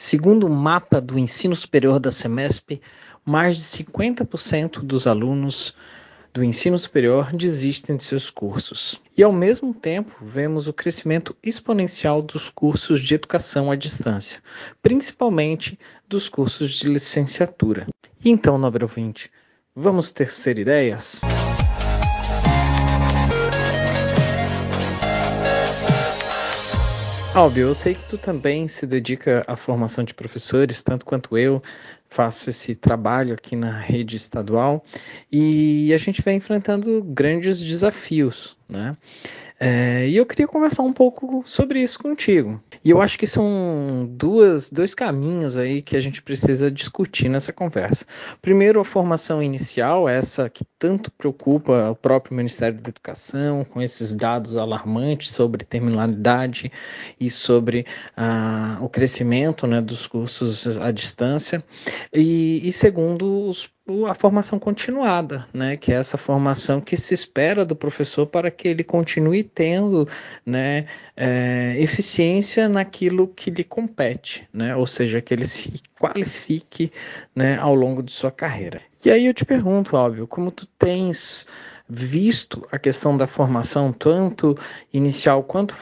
Segundo o mapa do ensino superior da Semesp, mais de 50% dos alunos do ensino superior desistem de seus cursos. E ao mesmo tempo, vemos o crescimento exponencial dos cursos de educação à distância, principalmente dos cursos de licenciatura. Então, nobre ouvinte, vamos ter ideias? Albio, eu sei que tu também se dedica à formação de professores, tanto quanto eu faço esse trabalho aqui na rede estadual, e a gente vem enfrentando grandes desafios, né? É, e eu queria conversar um pouco sobre isso contigo. E eu acho que são duas, dois caminhos aí que a gente precisa discutir nessa conversa. Primeiro, a formação inicial, essa que tanto preocupa o próprio Ministério da Educação, com esses dados alarmantes sobre terminalidade e sobre ah, o crescimento né, dos cursos à distância. E, e segundo, os a formação continuada, né, que é essa formação que se espera do professor para que ele continue tendo né, é, eficiência naquilo que lhe compete, né, ou seja, que ele se qualifique né, ao longo de sua carreira. E aí eu te pergunto, óbvio, como tu tens visto a questão da formação, tanto inicial quanto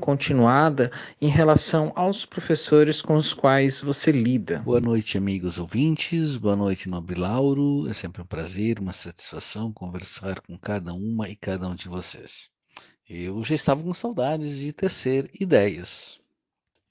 continuada, em relação aos professores com os quais você lida. Boa noite, amigos ouvintes. Boa noite, nobre Lauro. É sempre um prazer, uma satisfação conversar com cada uma e cada um de vocês. Eu já estava com saudades de tecer ideias.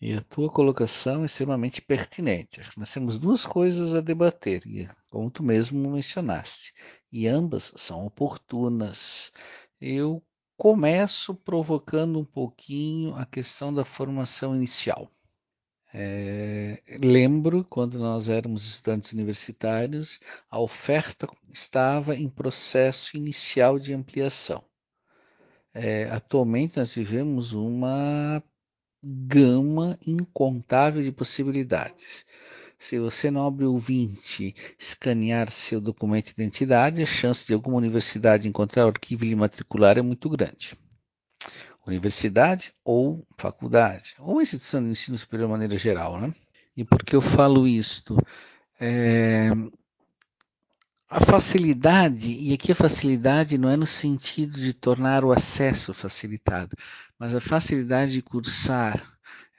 E a tua colocação é extremamente pertinente. Acho que nós temos duas coisas a debater, como tu mesmo mencionaste, e ambas são oportunas. Eu começo provocando um pouquinho a questão da formação inicial. É, lembro quando nós éramos estudantes universitários, a oferta estava em processo inicial de ampliação. É, atualmente nós vivemos uma gama incontável de possibilidades. Se você, nobre ouvinte, escanear seu documento de identidade, a chance de alguma universidade encontrar o arquivo e matricular é muito grande. Universidade ou faculdade, ou instituição de ensino superior de maneira geral. Né? E por que eu falo isto? É, a facilidade, e aqui a facilidade não é no sentido de tornar o acesso facilitado, mas a facilidade de cursar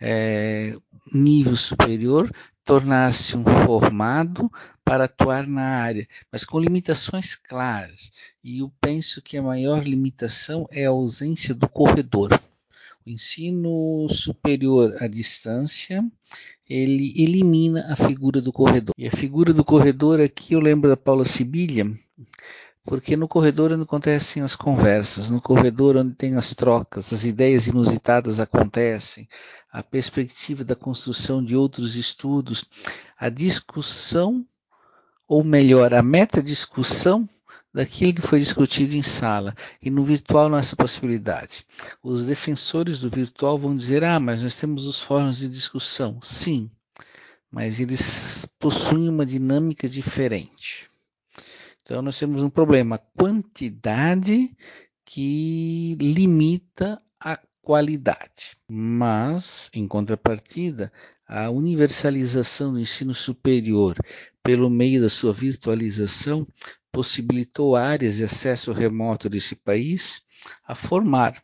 é, nível superior, tornar-se um formado para atuar na área, mas com limitações claras. E eu penso que a maior limitação é a ausência do corredor. O ensino superior à distância, ele elimina a figura do corredor. E a figura do corredor aqui eu lembro da Paula Sibilha, porque no corredor onde acontecem as conversas, no corredor onde tem as trocas, as ideias inusitadas acontecem, a perspectiva da construção de outros estudos, a discussão, ou melhor, a meta-discussão daquilo que foi discutido em sala. E no virtual não há essa possibilidade. Os defensores do virtual vão dizer: ah, mas nós temos os fóruns de discussão. Sim, mas eles possuem uma dinâmica diferente. Então nós temos um problema, quantidade que limita qualidade. Mas, em contrapartida, a universalização do ensino superior pelo meio da sua virtualização possibilitou áreas de acesso remoto desse país a formar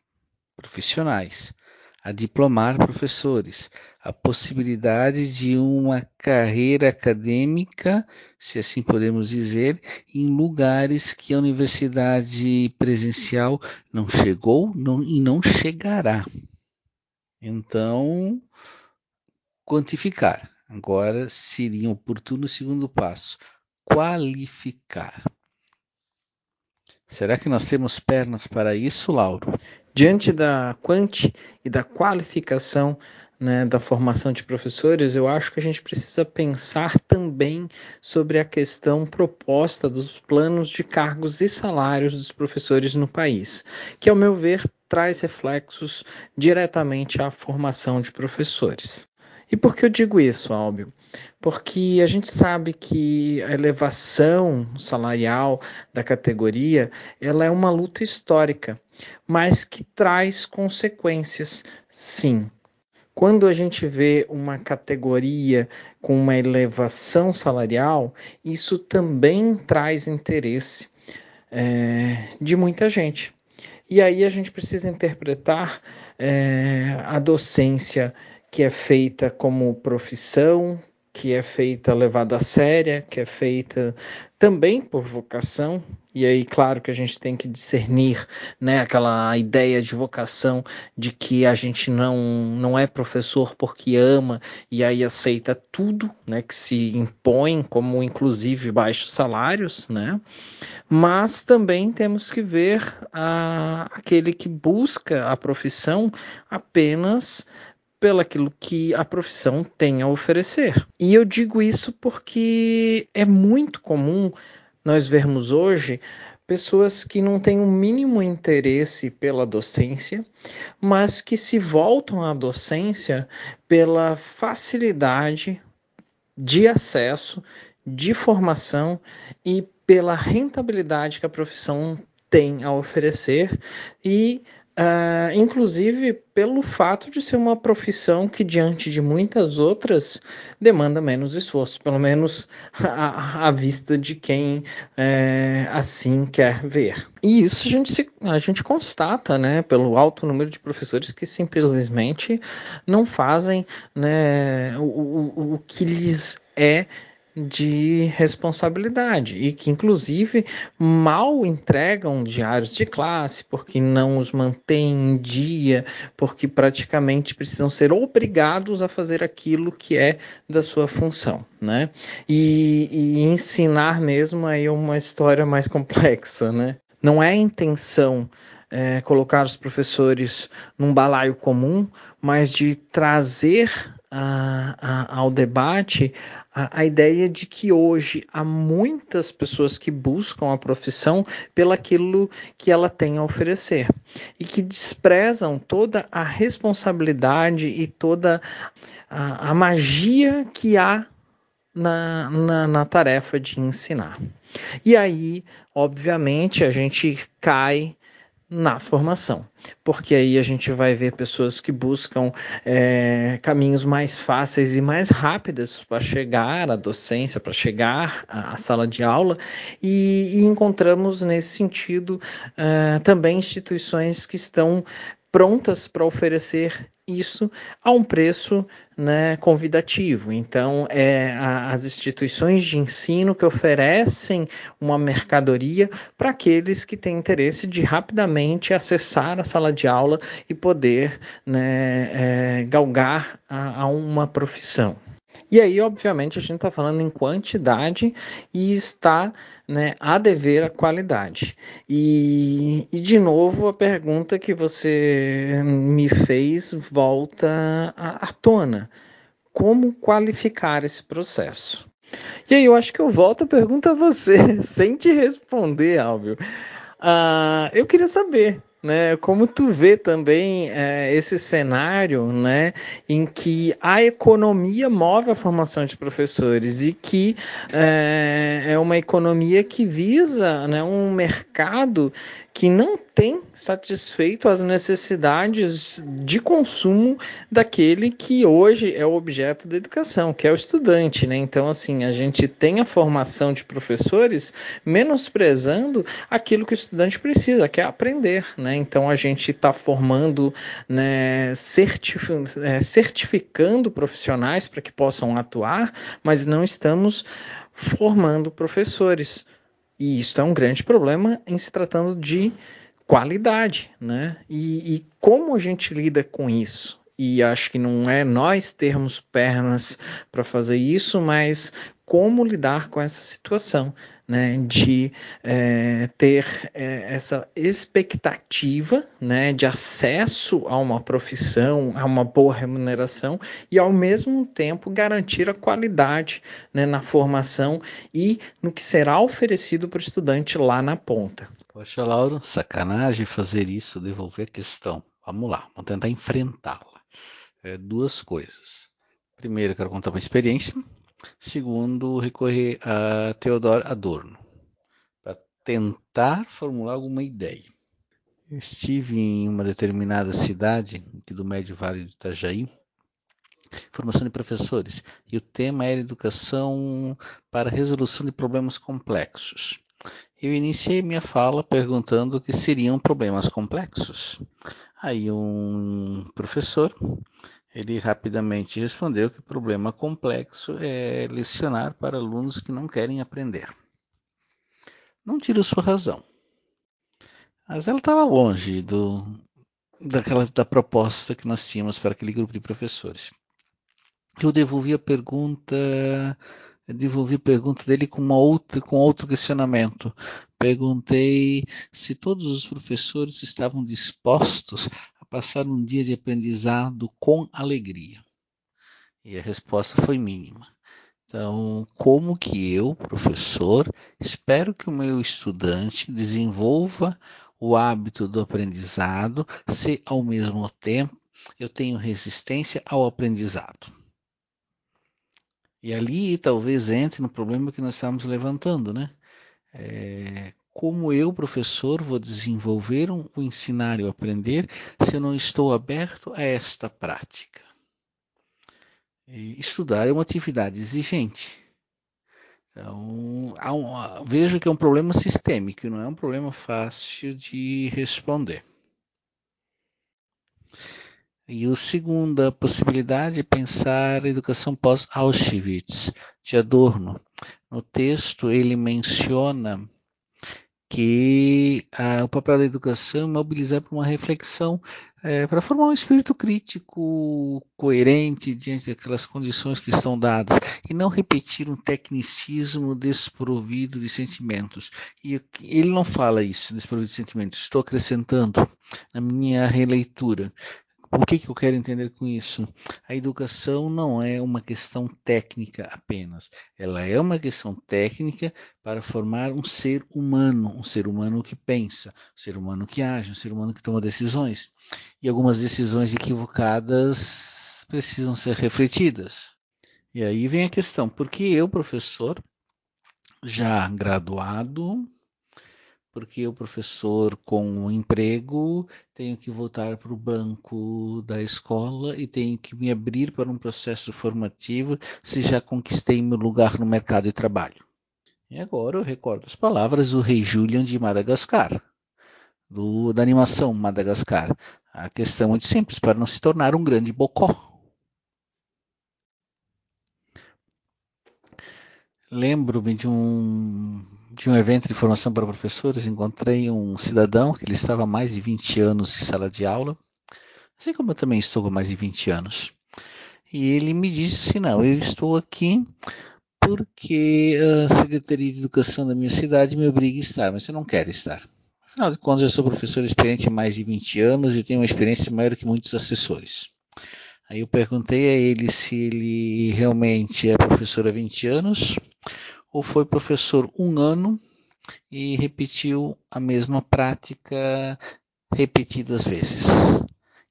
profissionais a diplomar professores, a possibilidade de uma carreira acadêmica, se assim podemos dizer, em lugares que a universidade presencial não chegou não, e não chegará. Então, quantificar. Agora seria oportuno o segundo passo: qualificar. Será que nós temos pernas para isso, Lauro? Diante da quanti e da qualificação né, da formação de professores, eu acho que a gente precisa pensar também sobre a questão proposta dos planos de cargos e salários dos professores no país, que, ao meu ver, traz reflexos diretamente à formação de professores. E por que eu digo isso, Álbio? Porque a gente sabe que a elevação salarial da categoria ela é uma luta histórica, mas que traz consequências, sim. quando a gente vê uma categoria com uma elevação salarial, isso também traz interesse é, de muita gente. E aí a gente precisa interpretar é, a docência que é feita como profissão, que é feita levada a séria, que é feita também por vocação, e aí, claro que a gente tem que discernir né, aquela ideia de vocação de que a gente não, não é professor porque ama e aí aceita tudo né, que se impõe, como inclusive baixos salários, né? mas também temos que ver a, aquele que busca a profissão apenas pelo aquilo que a profissão tem a oferecer. E eu digo isso porque é muito comum nós vermos hoje pessoas que não têm o um mínimo interesse pela docência, mas que se voltam à docência pela facilidade de acesso, de formação e pela rentabilidade que a profissão tem a oferecer e Uh, inclusive pelo fato de ser uma profissão que, diante de muitas outras, demanda menos esforço, pelo menos à, vista de quem é, assim quer ver. E isso a gente, se, a gente constata né, pelo alto número de professores que simplesmente não fazem né, o, o, o que lhes é de responsabilidade e que, inclusive, mal entregam diários de classe porque não os mantêm em dia, porque praticamente precisam ser obrigados a fazer aquilo que é da sua função, né? E, e ensinar mesmo aí uma história mais complexa, né? Não é a intenção é, colocar os professores num balaio comum, mas de trazer a, a, ao debate a, a, ideia de que hoje há muitas pessoas que buscam a profissão pelaquilo que ela tem a oferecer e que desprezam toda a responsabilidade e toda a, magia que há na, na, na tarefa de ensinar. E aí, obviamente, a gente cai na formação, porque aí a gente vai ver pessoas que buscam é, caminhos mais fáceis e mais rápidos para chegar à docência, para chegar à, sala de aula, e, e encontramos nesse sentido é, também instituições que estão prontas para oferecer isso a um preço né, convidativo. Então, é a, as instituições de ensino que oferecem uma mercadoria para aqueles que têm interesse de rapidamente acessar a sala de aula e poder né, é, galgar a, a uma profissão. E aí, obviamente, a gente está falando em quantidade e está né, a dever a qualidade. E, e, de novo, a pergunta que você me fez volta à, tona: como qualificar esse processo? E aí, eu acho que eu volto a pergunta a você, sem te responder, Álvio. Uh, eu queria saber né? Como tu vê também é, esse cenário, né, em que a economia move a formação de professores e que é, é uma economia que visa, né, um mercado que não tem satisfeito as necessidades de consumo daquele que hoje é o objeto da educação, que é o estudante, né? Então, assim, a gente tem a formação de professores menosprezando aquilo que o estudante precisa, que é aprender, né? Então, a gente está formando, né, certific é, certificando profissionais para que possam atuar, mas não estamos formando professores. E isso é um grande problema em se tratando de qualidade, né? E, e como a gente lida com isso? E acho que não é nós termos pernas para fazer isso, mas como lidar com essa situação, né, de é, ter é, essa expectativa, né, de acesso a uma profissão, a uma boa remuneração e ao mesmo tempo garantir a qualidade né, na formação e no que será oferecido para o estudante lá na ponta. Poxa, Lauro, sacanagem fazer isso, devolver a questão. Vamos lá, vamos tentar enfrentá-la. É, duas coisas. Primeiro, quero contar uma experiência Segundo, recorrer a Theodor Adorno para tentar formular alguma ideia. Eu estive em uma determinada cidade aqui do Médio Vale do Itajaí formação de professores, e o tema era educação para resolução de problemas complexos. Eu iniciei minha fala perguntando o que seriam problemas complexos. Aí um professor, ele rapidamente respondeu que problema complexo é lecionar para alunos que não querem aprender. Não tiro sua razão, mas ela estava longe do, daquela, da proposta que nós tínhamos para aquele grupo de professores eu devolvi a pergunta, devolvi a pergunta dele com uma outra, com outro questionamento. Perguntei se todos os professores estavam dispostos a passar um dia de aprendizado com alegria. E a resposta foi mínima. Então, como que eu, professor, espero que o meu estudante desenvolva o hábito do aprendizado se ao mesmo tempo eu tenho resistência ao aprendizado? E ali talvez entre no problema que nós estamos levantando, né? É, como eu, professor, vou desenvolver um, o ensinar e o aprender se eu não estou aberto a esta prática? E estudar é uma atividade exigente. Então, um, vejo que é um problema sistêmico, não é um problema fácil de responder. E a segunda possibilidade é pensar a educação pós-Auschwitz, de Adorno. No texto, ele menciona que ah, o papel da educação é mobilizar para uma reflexão, é, para formar um espírito crítico coerente diante daquelas condições que estão dadas e não repetir um tecnicismo desprovido de sentimentos. E ele não fala isso, desprovido de sentimentos. Estou acrescentando na minha releitura. O que, que eu quero entender com isso? A educação não é uma questão técnica apenas. Ela é uma questão técnica para formar um ser humano, um ser humano que pensa, um ser humano que age, um ser humano que toma decisões. E algumas decisões equivocadas precisam ser refletidas. E aí vem a questão: por que eu, professor, já graduado, porque o professor com um emprego tenho que voltar para o banco da escola e tenho que me abrir para um processo formativo se já conquistei meu lugar no mercado de trabalho. E agora eu recordo as palavras do rei Julian de Madagascar, do, da animação Madagascar. A questão é muito simples, para não se tornar um grande bocó. Lembro-me de um de um evento de formação para professores, encontrei um cidadão que ele estava há mais de 20 anos em sala de aula, assim como eu também estou há mais de 20 anos. E ele me disse assim: não, eu estou aqui porque a Secretaria de Educação da minha cidade me obriga a estar, mas eu não quero estar. Afinal de contas, eu sou professor experiente há mais de 20 anos e tenho uma experiência maior que muitos assessores. Aí eu perguntei a ele se ele realmente é professor há 20 anos ou foi professor um ano e repetiu a mesma prática repetidas vezes.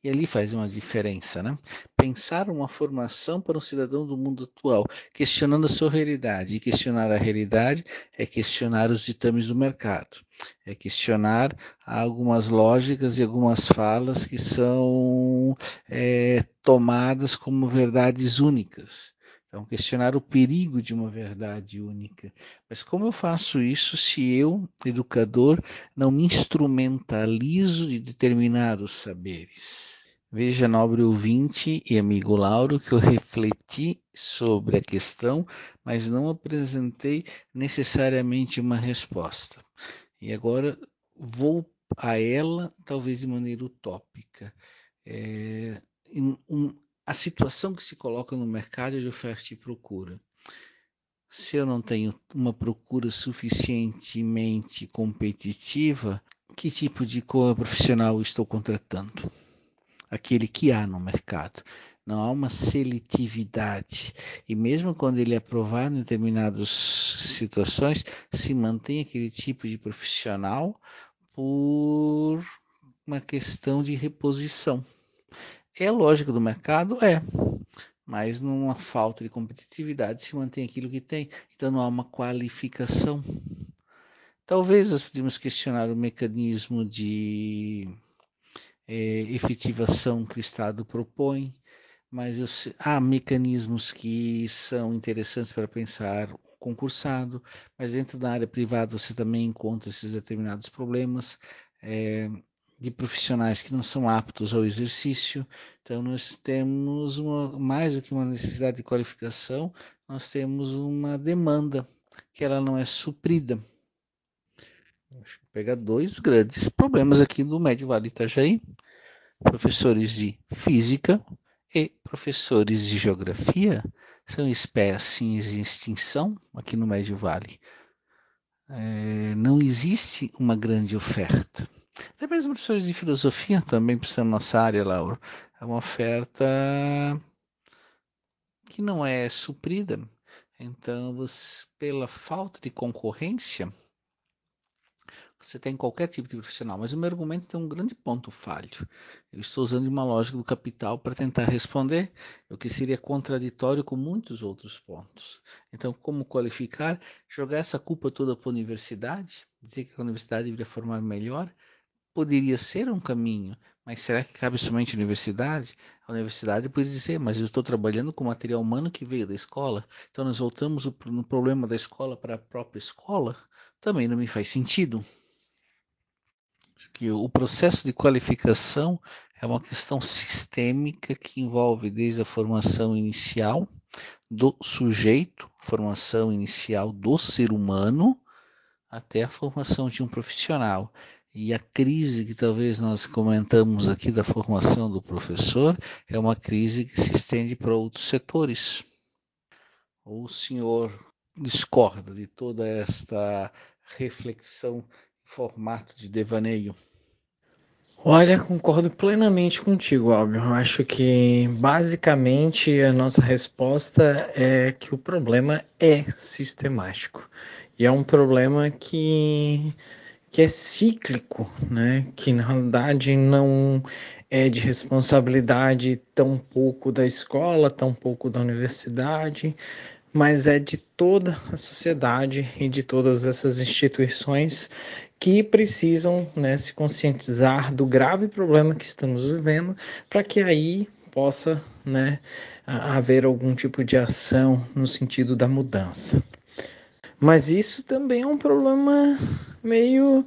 E ali faz uma diferença, né? Pensar uma formação para um cidadão do mundo atual, questionando a sua realidade. E questionar a realidade é questionar os ditames do mercado, é questionar algumas lógicas e algumas falas que são é, tomadas como verdades únicas. Então, questionar o perigo de uma verdade única. Mas como eu faço isso se eu, educador, não me instrumentalizo de determinados saberes? Veja, nobre ouvinte e amigo Lauro, que eu refleti sobre a questão, mas não apresentei necessariamente uma resposta. E agora vou a ela, talvez de maneira utópica. É, um, situação que se coloca no mercado de oferta e procura. Se eu não tenho uma procura suficientemente competitiva, que tipo de profissional estou contratando? Aquele que há no mercado. Não há uma seletividade. E mesmo quando ele é aprovado em determinadas situações, se mantém aquele tipo de profissional por uma questão de reposição. É lógica do mercado? É. Mas numa falta de competitividade se mantém aquilo que tem. Então não há uma qualificação. Talvez nós podemos questionar o mecanismo de é, efetivação que o Estado propõe, mas eu, há mecanismos que são interessantes para pensar o concursado, mas dentro da área privada você também encontra esses determinados problemas. É, de profissionais que não são aptos ao exercício. Então, nós temos uma, mais do que uma necessidade de qualificação, nós temos uma demanda que ela não é suprida. Eu pegar dois grandes problemas aqui do Médio Vale Itajaí: professores de física e professores de geografia são espécies em extinção aqui no Médio Vale. É, não existe uma grande oferta. Até mesmo professores de filosofia também precisam na nossa área, Laura. É uma oferta que não é suprida. Então, você, pela falta de concorrência, você tem qualquer tipo de profissional. Mas o meu argumento tem um grande ponto falho. Eu estou usando uma lógica do capital para tentar responder, o que seria contraditório com muitos outros pontos. Então, como qualificar? Jogar essa culpa toda para a universidade? Dizer que a universidade deveria formar melhor? Poderia ser um caminho, mas será que cabe somente à universidade? A universidade pode dizer, mas eu estou trabalhando com material humano que veio da escola, então nós voltamos no problema da escola para a própria escola? Também não me faz sentido. Que o processo de qualificação é uma questão sistêmica que envolve desde a formação inicial do sujeito, formação inicial do ser humano, até a formação de um profissional. E a crise que talvez nós comentamos aqui da formação do professor é uma crise que se estende para outros setores. Ou o senhor discorda de toda esta reflexão em formato de devaneio? Olha, concordo plenamente contigo, Albio. Eu acho que basicamente a nossa resposta é que o problema é sistemático. E é um problema que que é cíclico, né? que na realidade não é de responsabilidade tão pouco da escola, tão pouco da universidade, mas é de toda a sociedade e de todas essas instituições que precisam né, se conscientizar do grave problema que estamos vivendo para que aí possa né, haver algum tipo de ação no sentido da mudança. Mas isso também é um problema meio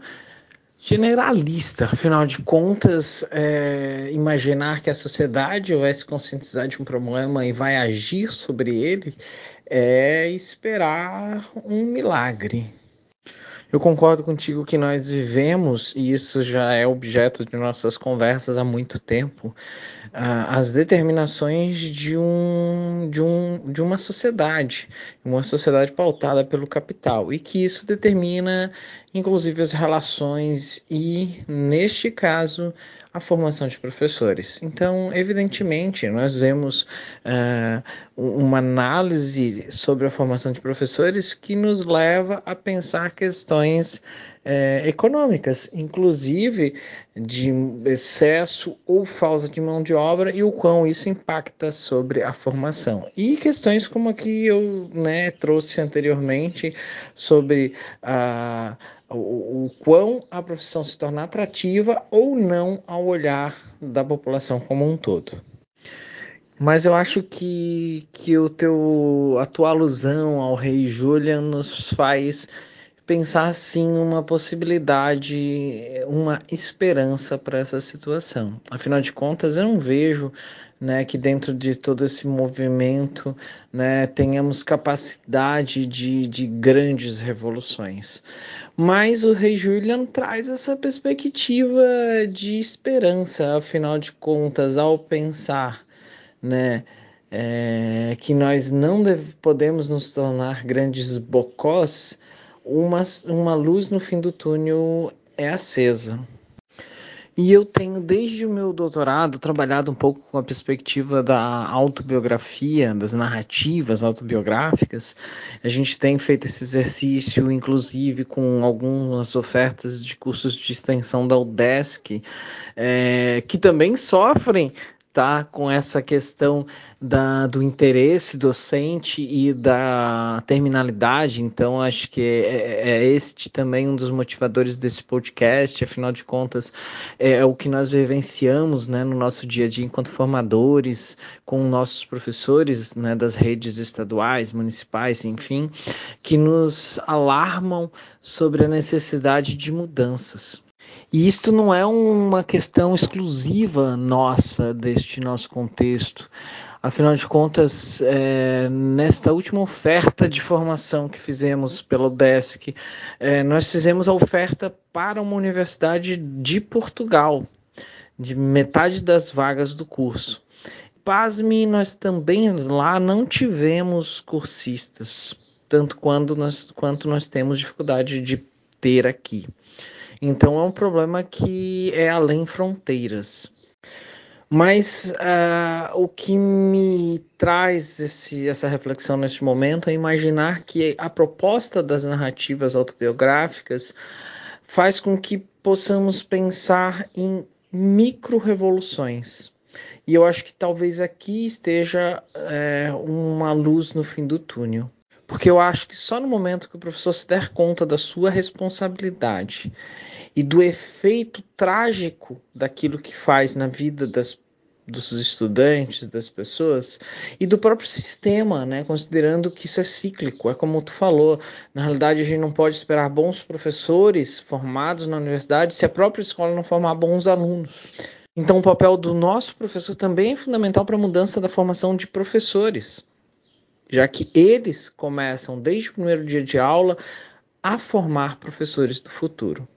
generalista. Afinal de contas, é, imaginar que a sociedade vai se conscientizar de um problema e vai agir sobre ele é esperar um milagre. Eu concordo contigo que nós vivemos, e isso já é objeto de nossas conversas há muito tempo, as determinações de, um, de, um, de uma sociedade, uma sociedade pautada pelo capital, e que isso determina, inclusive, as relações e, neste caso, a formação de professores. Então, evidentemente, nós vemos uh, uma análise sobre a formação de professores que nos leva a pensar questões é, econômicas, inclusive de excesso ou falta de mão de obra e o quão isso impacta sobre a formação. E questões como a que eu né, trouxe anteriormente sobre a. O, o quão a profissão se torna atrativa ou não ao olhar da população como um todo. Mas eu acho que, que o teu, a tua alusão ao rei Julian nos faz pensar sim uma possibilidade, uma esperança para essa situação. Afinal de contas, eu não vejo né, que dentro de todo esse movimento né, tenhamos capacidade de, de grandes revoluções. Mas o rei Julian traz essa perspectiva de esperança, afinal de contas, ao pensar né, é, que nós não deve, podemos nos tornar grandes bocós uma, uma luz no fim do túnel é acesa. E eu tenho, desde o meu doutorado, trabalhado um pouco com a perspectiva da autobiografia, das narrativas autobiográficas. A gente tem feito esse exercício, inclusive, com algumas ofertas de cursos de extensão da UDESC, é, que também sofrem está com essa questão da, do interesse docente e da terminalidade, então acho que é, é, é, este também um dos motivadores desse podcast, afinal de contas, é, é o que nós vivenciamos né, no nosso dia a dia enquanto formadores, com nossos professores né, das redes estaduais, municipais, enfim, que nos alarmam sobre a necessidade de mudanças. E isto não é uma questão exclusiva nossa, deste nosso contexto. Afinal de contas, é, nesta última oferta de formação que fizemos pelo DESC, é, nós fizemos a oferta para uma universidade de Portugal, de metade das vagas do curso. Pasme, nós também lá não tivemos cursistas, tanto quanto nós, quanto nós temos dificuldade de ter aqui. Então é um problema que é além fronteiras. Mas uh, o que me traz esse, essa reflexão neste momento é imaginar que a proposta das narrativas autobiográficas faz com que possamos pensar em micro-revoluções. E eu acho que talvez aqui esteja é, uma luz no fim do túnel. Porque eu acho que só no momento que o professor se der conta da sua responsabilidade e do efeito trágico daquilo que faz na vida das, dos estudantes, das pessoas e do próprio sistema, né? considerando que isso é cíclico. É como tu falou, na realidade a gente não pode esperar bons professores formados na universidade se a própria escola não formar bons alunos. Então, o papel do nosso professor também é fundamental para a mudança da formação de professores já que eles começam desde o primeiro dia de aula a formar professores do futuro.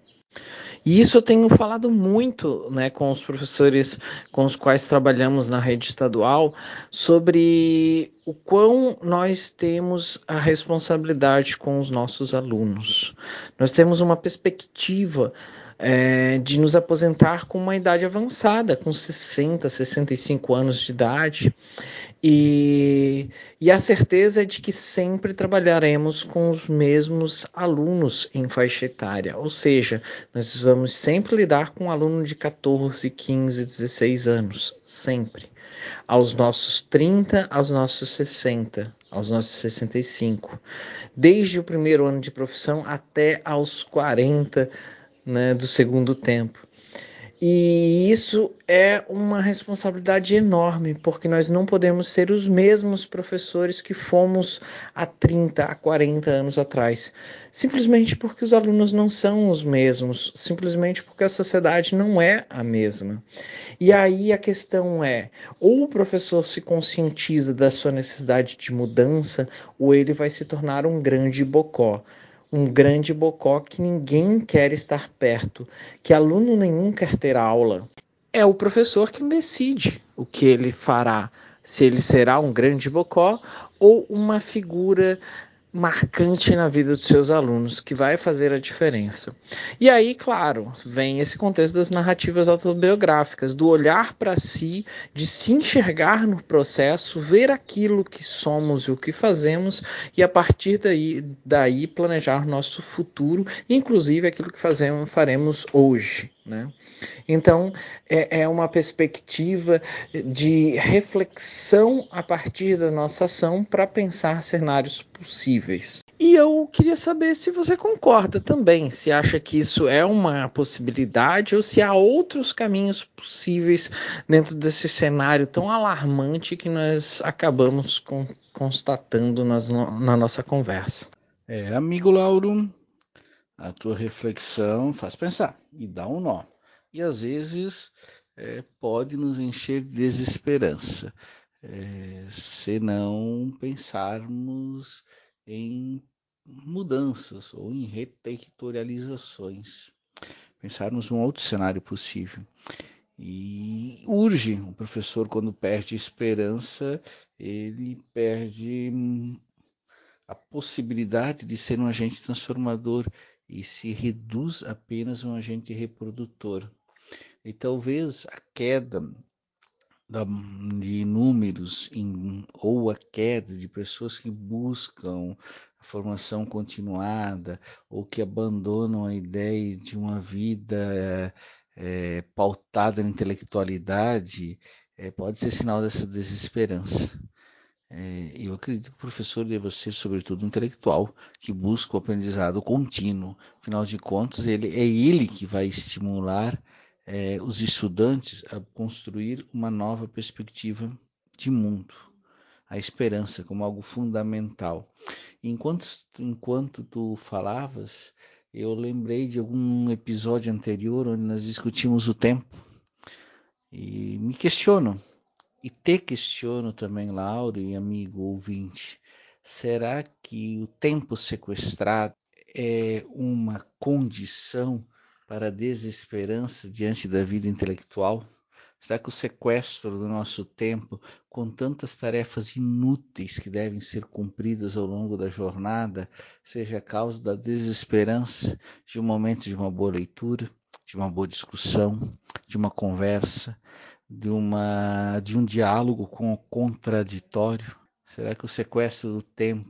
E isso eu tenho falado muito né, com os professores com os quais trabalhamos na rede estadual sobre o quão nós temos a responsabilidade com os nossos alunos. Nós temos uma perspectiva é, de nos aposentar com uma idade avançada, com 60, 65 anos de idade, e, e a certeza de que sempre trabalharemos com os mesmos alunos em faixa etária, ou seja, nós vamos sempre lidar com um aluno de 14, 15, 16 anos, sempre. Aos nossos 30, aos nossos 60, aos nossos 65. Desde o primeiro ano de profissão até aos 40 né, do segundo tempo. E isso é uma responsabilidade enorme, porque nós não podemos ser os mesmos professores que fomos há 30, há 40 anos atrás. Simplesmente porque os alunos não são os mesmos, simplesmente porque a sociedade não é a mesma. E aí a questão é: ou o professor se conscientiza da sua necessidade de mudança, ou ele vai se tornar um grande bocó um grande bocó que ninguém quer estar perto, que aluno nenhum quer ter aula. É o professor que decide o que ele fará, se ele será um grande bocó ou uma figura marcante na vida dos seus alunos, que vai fazer a diferença. E aí, claro, vem esse contexto das narrativas autobiográficas, do olhar para si, de se enxergar no processo, ver aquilo que somos e o que fazemos, e a partir daí, daí planejar nosso futuro, inclusive aquilo que fazemos, faremos hoje. Né? Então, é, é, uma perspectiva de reflexão a partir da nossa ação para pensar cenários possíveis. E eu queria saber se você concorda também, se acha que isso é uma possibilidade ou se há outros caminhos possíveis dentro desse cenário tão alarmante que nós acabamos com, constatando nas, na nossa conversa. É, amigo Lauro, a tua reflexão faz pensar e dá um nó. E às vezes é, pode nos encher de desesperança, é, se não pensarmos em mudanças ou em reterritorializações. Pensarmos um outro cenário possível. E urge o professor, quando perde esperança, ele perde a possibilidade de ser um agente transformador e se reduz apenas um agente reprodutor. E talvez a queda de números em, ou a queda de pessoas que buscam a formação continuada ou que abandonam a ideia de uma vida é, pautada na intelectualidade é, pode ser sinal dessa desesperança. É, eu acredito que o professor deve ser, sobretudo, intelectual, que busca o aprendizado contínuo. Afinal de contas, ele, é ele que vai estimular é, os estudantes a construir uma nova perspectiva de mundo, a esperança como algo fundamental. Enquanto, enquanto tu falavas, eu lembrei de algum episódio anterior onde nós discutimos o tempo e me questiono e te questiono também, Lauro e amigo ouvinte, será que o tempo sequestrado é uma condição para a desesperança diante da vida intelectual? Será que o sequestro do nosso tempo, com tantas tarefas inúteis que devem ser cumpridas ao longo da jornada, seja a causa da desesperança de um momento de uma boa leitura, de uma boa discussão, de uma conversa, de, uma, de um diálogo com o contraditório? Será que o sequestro do tempo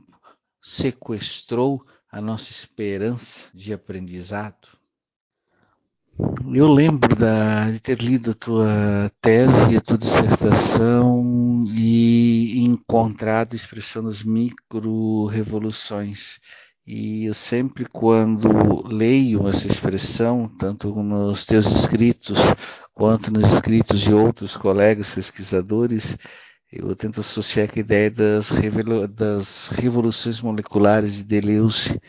sequestrou a nossa esperança de aprendizado? Eu lembro da, de ter lido a tua tese, a tua dissertação e encontrado a expressão das micro-revoluções. E eu sempre, quando leio essa expressão, tanto nos teus escritos quanto nos escritos de outros colegas pesquisadores, eu tento associar a ideia das, das revoluções moleculares de Deleuze.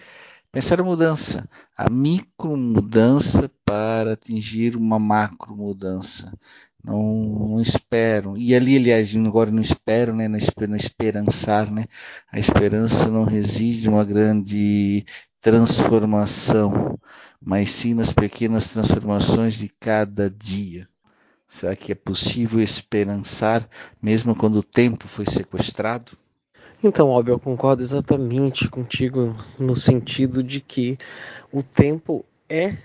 Pensar a mudança, a micro mudança para atingir uma macro mudança. Não, não. E ali, aliás, agora não esperam, né? Não esperançar, né? A esperança não reside em uma grande transformação, mas sim nas pequenas transformações de cada dia. Será que é possível esperançar mesmo quando o tempo foi sequestrado? Então, Óbvio, eu concordo exatamente contigo no sentido de que o tempo é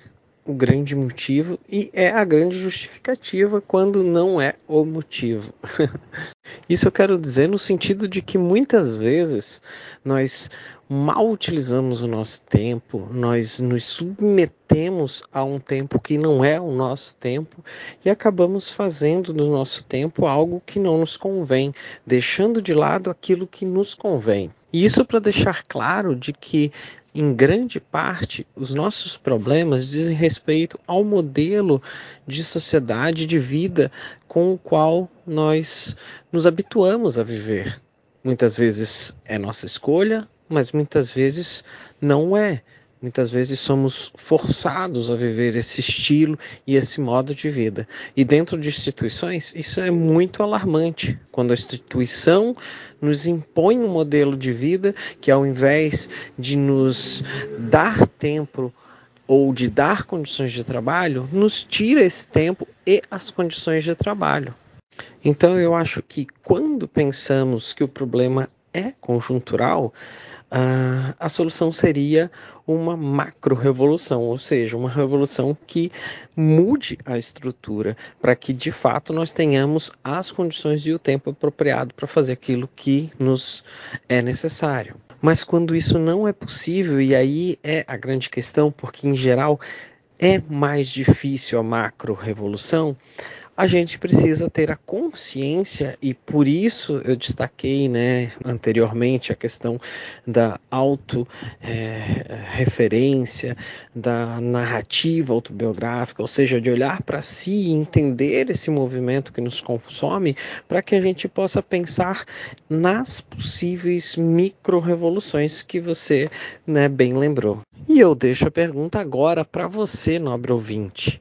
o grande motivo e é a grande justificativa quando não é o motivo. Isso eu quero dizer no sentido de que muitas vezes nós mal utilizamos o nosso tempo, nós nos submetemos a um tempo que não é o nosso tempo e acabamos fazendo do nosso tempo algo que não nos convém, deixando de lado aquilo que nos convém. E isso para deixar claro de que em grande parte, os nossos problemas dizem respeito ao modelo de sociedade, de vida com o qual nós nos habituamos a viver. Muitas vezes é nossa escolha, mas muitas vezes não é. Muitas vezes somos forçados a viver esse estilo e esse modo de vida. E dentro de instituições, isso é muito alarmante. Quando a instituição nos impõe um modelo de vida que, ao invés de nos dar tempo ou de dar condições de trabalho, nos tira esse tempo e as condições de trabalho. Então, eu acho que quando pensamos que o problema é conjuntural, Uh, a solução seria uma macro-revolução, ou seja, uma revolução que mude a estrutura para que de fato nós tenhamos as condições e o tempo apropriado para fazer aquilo que nos é necessário. Mas quando isso não é possível, e aí é a grande questão, porque em geral é mais difícil a macro-revolução, a gente precisa ter a consciência, e por isso eu destaquei né, anteriormente a questão da auto-referência, é, da narrativa autobiográfica, ou seja, de olhar para si e entender esse movimento que nos consome, para que a gente possa pensar nas possíveis micro-revoluções que você né, bem lembrou. E eu deixo a pergunta agora para você, nobre ouvinte.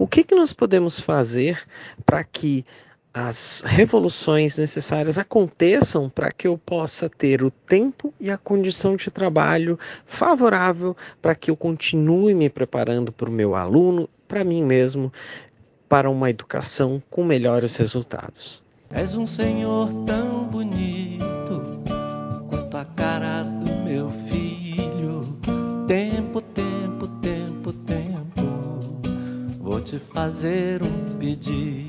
O que, que nós podemos fazer para que as revoluções necessárias aconteçam para que eu possa ter o tempo e a condição de trabalho favorável para que eu continue me preparando para o meu aluno, para mim mesmo, para uma educação com melhores resultados. És um senhor tão bonito quanto a cara do meu filho. Tempo, fazer um pedido.